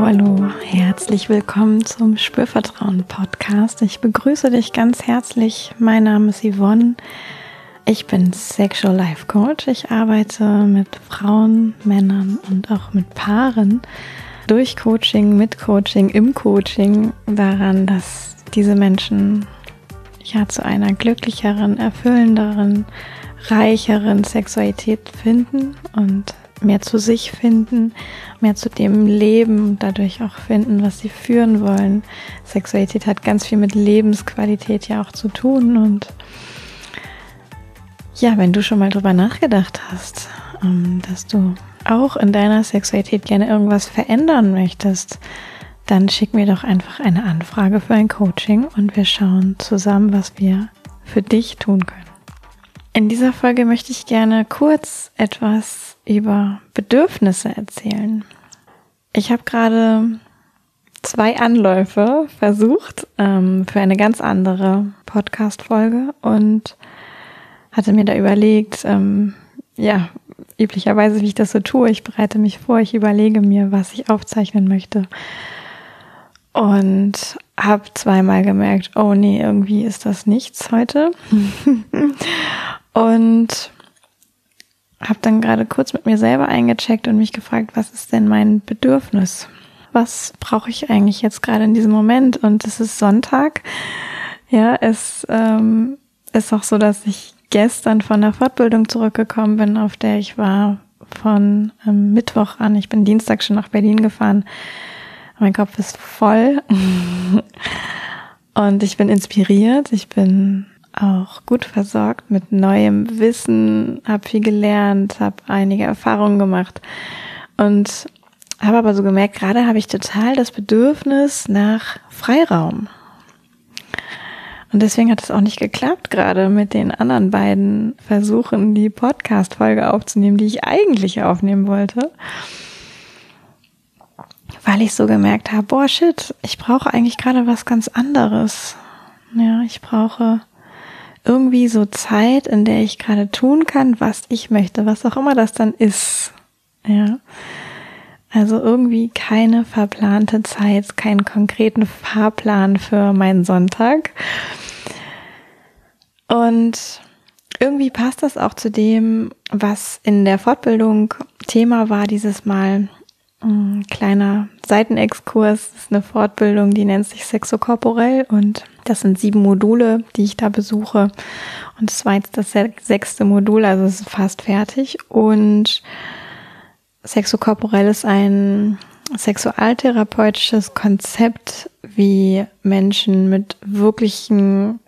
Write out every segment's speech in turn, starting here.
Hallo, herzlich willkommen zum Spürvertrauen Podcast. Ich begrüße dich ganz herzlich. Mein Name ist Yvonne. Ich bin Sexual Life Coach. Ich arbeite mit Frauen, Männern und auch mit Paaren durch Coaching, mit Coaching, im Coaching daran, dass diese Menschen ja zu einer glücklicheren, erfüllenderen, reicheren Sexualität finden und mehr zu sich finden, mehr zu dem Leben dadurch auch finden, was sie führen wollen. Sexualität hat ganz viel mit Lebensqualität ja auch zu tun und ja, wenn du schon mal drüber nachgedacht hast, ähm, dass du auch in deiner Sexualität gerne irgendwas verändern möchtest, dann schick mir doch einfach eine Anfrage für ein Coaching und wir schauen zusammen, was wir für dich tun können. In dieser Folge möchte ich gerne kurz etwas über Bedürfnisse erzählen. Ich habe gerade zwei Anläufe versucht ähm, für eine ganz andere Podcast-Folge und hatte mir da überlegt, ähm, ja, üblicherweise, wie ich das so tue, ich bereite mich vor, ich überlege mir, was ich aufzeichnen möchte. Und habe zweimal gemerkt, oh nee, irgendwie ist das nichts heute. und habe dann gerade kurz mit mir selber eingecheckt und mich gefragt, was ist denn mein Bedürfnis? Was brauche ich eigentlich jetzt gerade in diesem Moment? Und es ist Sonntag. Ja, es ähm, ist auch so, dass ich gestern von der Fortbildung zurückgekommen bin, auf der ich war von ähm, Mittwoch an. Ich bin Dienstag schon nach Berlin gefahren. Mein Kopf ist voll und ich bin inspiriert. Ich bin auch gut versorgt mit neuem Wissen, habe viel gelernt, habe einige Erfahrungen gemacht und habe aber so gemerkt, gerade habe ich total das Bedürfnis nach Freiraum. Und deswegen hat es auch nicht geklappt, gerade mit den anderen beiden Versuchen, die Podcast-Folge aufzunehmen, die ich eigentlich aufnehmen wollte. Weil ich so gemerkt habe, boah, shit, ich brauche eigentlich gerade was ganz anderes. Ja, ich brauche irgendwie so Zeit, in der ich gerade tun kann, was ich möchte, was auch immer das dann ist. Ja. Also irgendwie keine verplante Zeit, keinen konkreten Fahrplan für meinen Sonntag. Und irgendwie passt das auch zu dem, was in der Fortbildung Thema war dieses Mal. Ein kleiner Seitenexkurs das ist eine Fortbildung, die nennt sich Sexokorporell und das sind sieben Module, die ich da besuche. Und es war jetzt das sechste Modul, also es ist fast fertig. Und Sexokorporell ist ein sexualtherapeutisches Konzept, wie Menschen mit wirklichen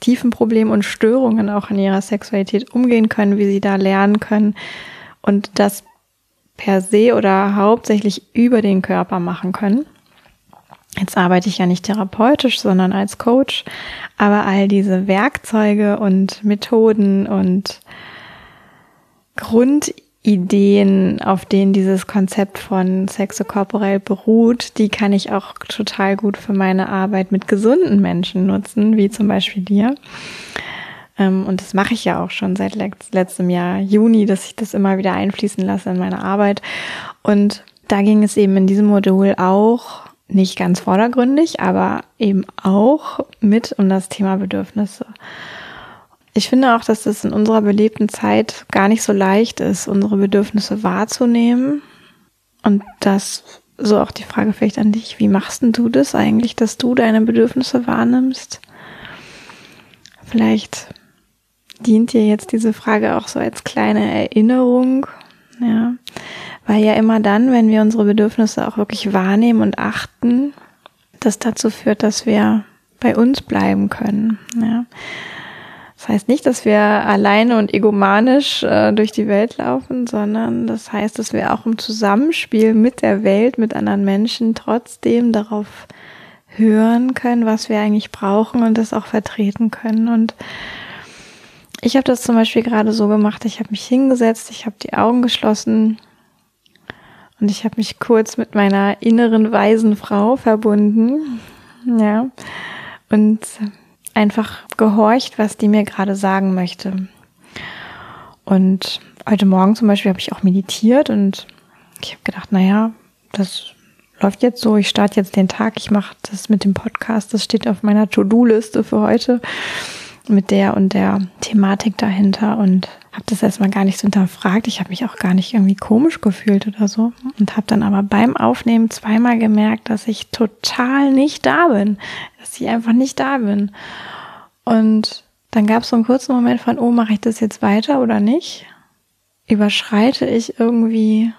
tiefen Problemen und Störungen auch in ihrer Sexualität umgehen können, wie sie da lernen können und das per se oder hauptsächlich über den Körper machen können. Jetzt arbeite ich ja nicht therapeutisch, sondern als Coach, aber all diese Werkzeuge und Methoden und Grundideen, auf denen dieses Konzept von sexokorporell beruht, die kann ich auch total gut für meine Arbeit mit gesunden Menschen nutzen, wie zum Beispiel dir. Ähm, und das mache ich ja auch schon seit letztem Jahr Juni, dass ich das immer wieder einfließen lasse in meine Arbeit. Und da ging es eben in diesem Modul auch nicht ganz vordergründig, aber eben auch mit um das Thema Bedürfnisse. Ich finde auch, dass es in unserer belebten Zeit gar nicht so leicht ist, unsere Bedürfnisse wahrzunehmen. Und das so auch die Frage vielleicht an dich, wie machst denn du das eigentlich, dass du deine Bedürfnisse wahrnimmst? Vielleicht dient dir jetzt diese Frage auch so als kleine Erinnerung, ja, weil ja immer dann, wenn wir unsere Bedürfnisse auch wirklich wahrnehmen und achten, das dazu führt, dass wir bei uns bleiben können, ja. Das heißt nicht, dass wir alleine und egomanisch äh, durch die Welt laufen, sondern das heißt, dass wir auch im Zusammenspiel mit der Welt, mit anderen Menschen trotzdem darauf hören können, was wir eigentlich brauchen und das auch vertreten können. Und ich habe das zum Beispiel gerade so gemacht, ich habe mich hingesetzt, ich habe die Augen geschlossen und ich habe mich kurz mit meiner inneren weisen Frau verbunden, ja, und einfach gehorcht, was die mir gerade sagen möchte. Und heute Morgen zum Beispiel habe ich auch meditiert und ich habe gedacht, naja, das läuft jetzt so, ich starte jetzt den Tag, ich mache das mit dem Podcast, das steht auf meiner To-Do-Liste für heute mit der und der Thematik dahinter und habe das erstmal gar nicht so hinterfragt. Ich habe mich auch gar nicht irgendwie komisch gefühlt oder so und habe dann aber beim Aufnehmen zweimal gemerkt, dass ich total nicht da bin, dass ich einfach nicht da bin. Und dann gab es so einen kurzen Moment von, oh, mache ich das jetzt weiter oder nicht? Überschreite ich irgendwie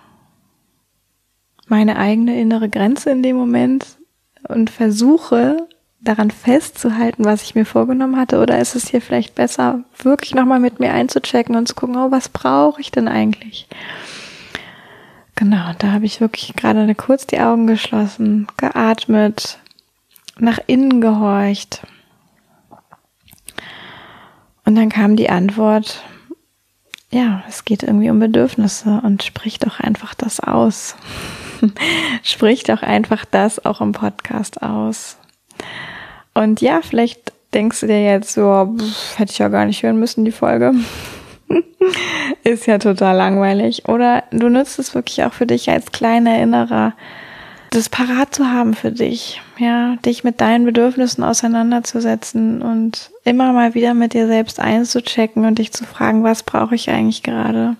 meine eigene innere Grenze in dem Moment und versuche daran festzuhalten, was ich mir vorgenommen hatte? Oder ist es hier vielleicht besser, wirklich nochmal mit mir einzuchecken und zu gucken, oh, was brauche ich denn eigentlich? Genau, da habe ich wirklich gerade kurz die Augen geschlossen, geatmet, nach innen gehorcht. Und dann kam die Antwort, ja, es geht irgendwie um Bedürfnisse und sprich doch einfach das aus. sprich doch einfach das auch im Podcast aus. Und ja, vielleicht denkst du dir jetzt so, pff, hätte ich ja gar nicht hören müssen, die Folge. Ist ja total langweilig. Oder du nutzt es wirklich auch für dich als kleiner Erinnerer, das parat zu haben für dich. Ja, dich mit deinen Bedürfnissen auseinanderzusetzen und immer mal wieder mit dir selbst einzuchecken und dich zu fragen, was brauche ich eigentlich gerade?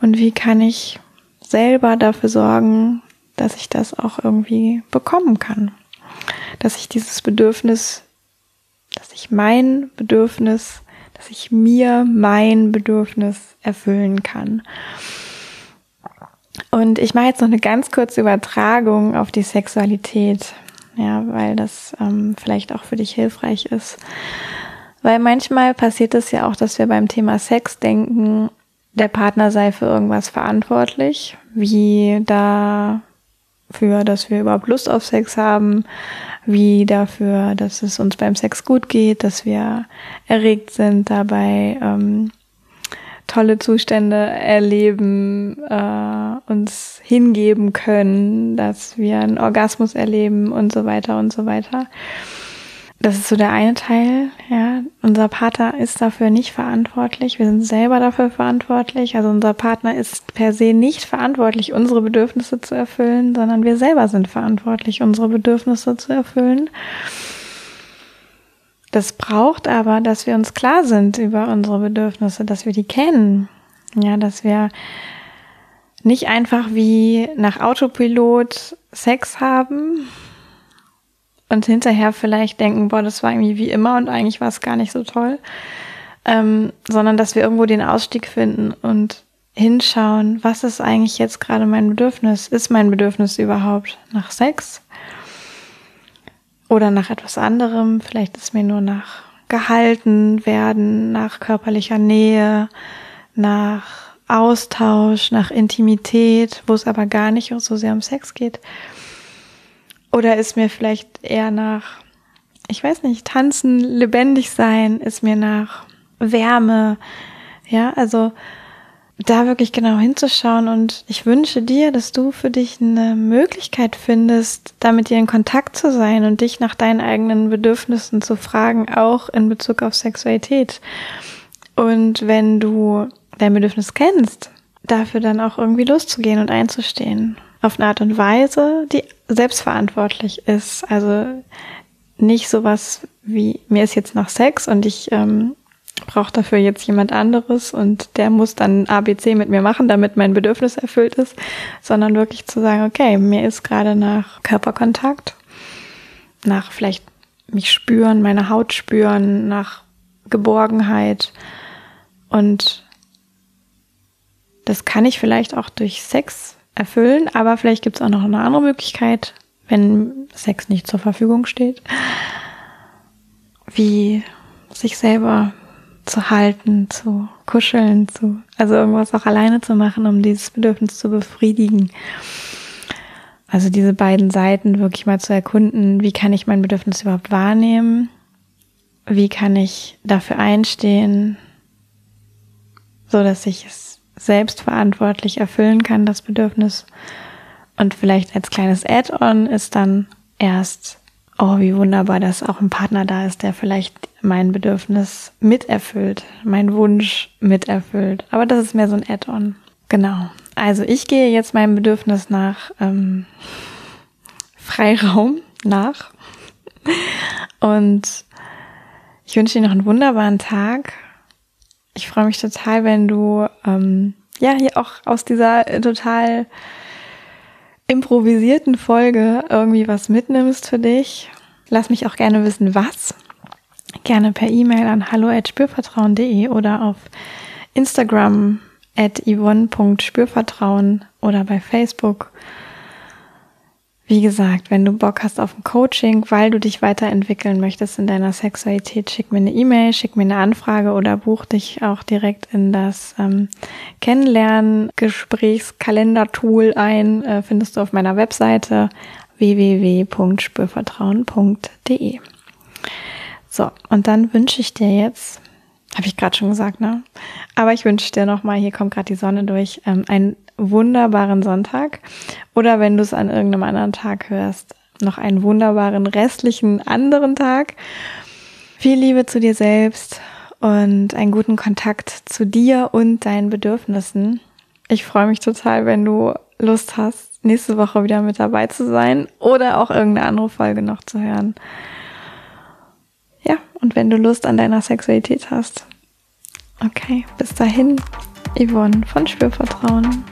Und wie kann ich selber dafür sorgen, dass ich das auch irgendwie bekommen kann? Dass ich dieses Bedürfnis, dass ich mein Bedürfnis, dass ich mir mein Bedürfnis erfüllen kann. Und ich mache jetzt noch eine ganz kurze Übertragung auf die Sexualität, ja, weil das ähm, vielleicht auch für dich hilfreich ist. Weil manchmal passiert es ja auch, dass wir beim Thema Sex denken, der Partner sei für irgendwas verantwortlich, wie dafür, dass wir überhaupt Lust auf Sex haben, wie dafür, dass es uns beim Sex gut geht, dass wir erregt sind, dabei ähm, tolle Zustände erleben, äh, uns hingeben können, dass wir einen Orgasmus erleben und so weiter und so weiter. Das ist so der eine Teil, ja. Unser Partner ist dafür nicht verantwortlich. Wir sind selber dafür verantwortlich. Also unser Partner ist per se nicht verantwortlich, unsere Bedürfnisse zu erfüllen, sondern wir selber sind verantwortlich, unsere Bedürfnisse zu erfüllen. Das braucht aber, dass wir uns klar sind über unsere Bedürfnisse, dass wir die kennen. Ja, dass wir nicht einfach wie nach Autopilot Sex haben, und hinterher vielleicht denken, boah, das war irgendwie wie immer und eigentlich war es gar nicht so toll, ähm, sondern dass wir irgendwo den Ausstieg finden und hinschauen, was ist eigentlich jetzt gerade mein Bedürfnis? Ist mein Bedürfnis überhaupt nach Sex oder nach etwas anderem? Vielleicht ist mir nur nach gehalten werden, nach körperlicher Nähe, nach Austausch, nach Intimität, wo es aber gar nicht so sehr um Sex geht. Oder ist mir vielleicht eher nach, ich weiß nicht, tanzen, lebendig sein, ist mir nach Wärme. Ja, also da wirklich genau hinzuschauen und ich wünsche dir, dass du für dich eine Möglichkeit findest, da mit dir in Kontakt zu sein und dich nach deinen eigenen Bedürfnissen zu fragen, auch in Bezug auf Sexualität. Und wenn du dein Bedürfnis kennst, dafür dann auch irgendwie loszugehen und einzustehen auf eine Art und Weise, die selbstverantwortlich ist. Also nicht sowas wie, mir ist jetzt nach Sex und ich ähm, brauche dafür jetzt jemand anderes und der muss dann ABC mit mir machen, damit mein Bedürfnis erfüllt ist, sondern wirklich zu sagen, okay, mir ist gerade nach Körperkontakt, nach vielleicht mich spüren, meine Haut spüren, nach Geborgenheit und das kann ich vielleicht auch durch Sex erfüllen, aber vielleicht gibt es auch noch eine andere Möglichkeit, wenn Sex nicht zur Verfügung steht, wie sich selber zu halten, zu kuscheln, zu, also irgendwas auch alleine zu machen, um dieses Bedürfnis zu befriedigen. Also diese beiden Seiten wirklich mal zu erkunden, wie kann ich mein Bedürfnis überhaupt wahrnehmen? Wie kann ich dafür einstehen, so dass ich es selbstverantwortlich erfüllen kann, das Bedürfnis. Und vielleicht als kleines Add-on ist dann erst, oh, wie wunderbar, dass auch ein Partner da ist, der vielleicht mein Bedürfnis miterfüllt, mein Wunsch miterfüllt. Aber das ist mehr so ein Add-on. Genau. Also ich gehe jetzt meinem Bedürfnis nach, ähm, Freiraum nach. Und ich wünsche dir noch einen wunderbaren Tag. Ich freue mich total, wenn du ähm, ja hier auch aus dieser total improvisierten Folge irgendwie was mitnimmst für dich. Lass mich auch gerne wissen, was. Gerne per E-Mail an hallo@spürvertrauen.de oder auf Instagram at yvonne.spürvertrauen oder bei Facebook. Wie gesagt, wenn du Bock hast auf ein Coaching, weil du dich weiterentwickeln möchtest in deiner Sexualität, schick mir eine E-Mail, schick mir eine Anfrage oder buch dich auch direkt in das ähm, Kennenlernen-Gesprächskalender-Tool ein. Äh, findest du auf meiner Webseite www.spürvertrauen.de. So, und dann wünsche ich dir jetzt habe ich gerade schon gesagt, ne? Aber ich wünsche dir nochmal, hier kommt gerade die Sonne durch, ähm, einen wunderbaren Sonntag. Oder wenn du es an irgendeinem anderen Tag hörst, noch einen wunderbaren restlichen anderen Tag. Viel Liebe zu dir selbst und einen guten Kontakt zu dir und deinen Bedürfnissen. Ich freue mich total, wenn du Lust hast, nächste Woche wieder mit dabei zu sein oder auch irgendeine andere Folge noch zu hören. Ja, und wenn du Lust an deiner Sexualität hast. Okay, bis dahin, Yvonne von Spürvertrauen.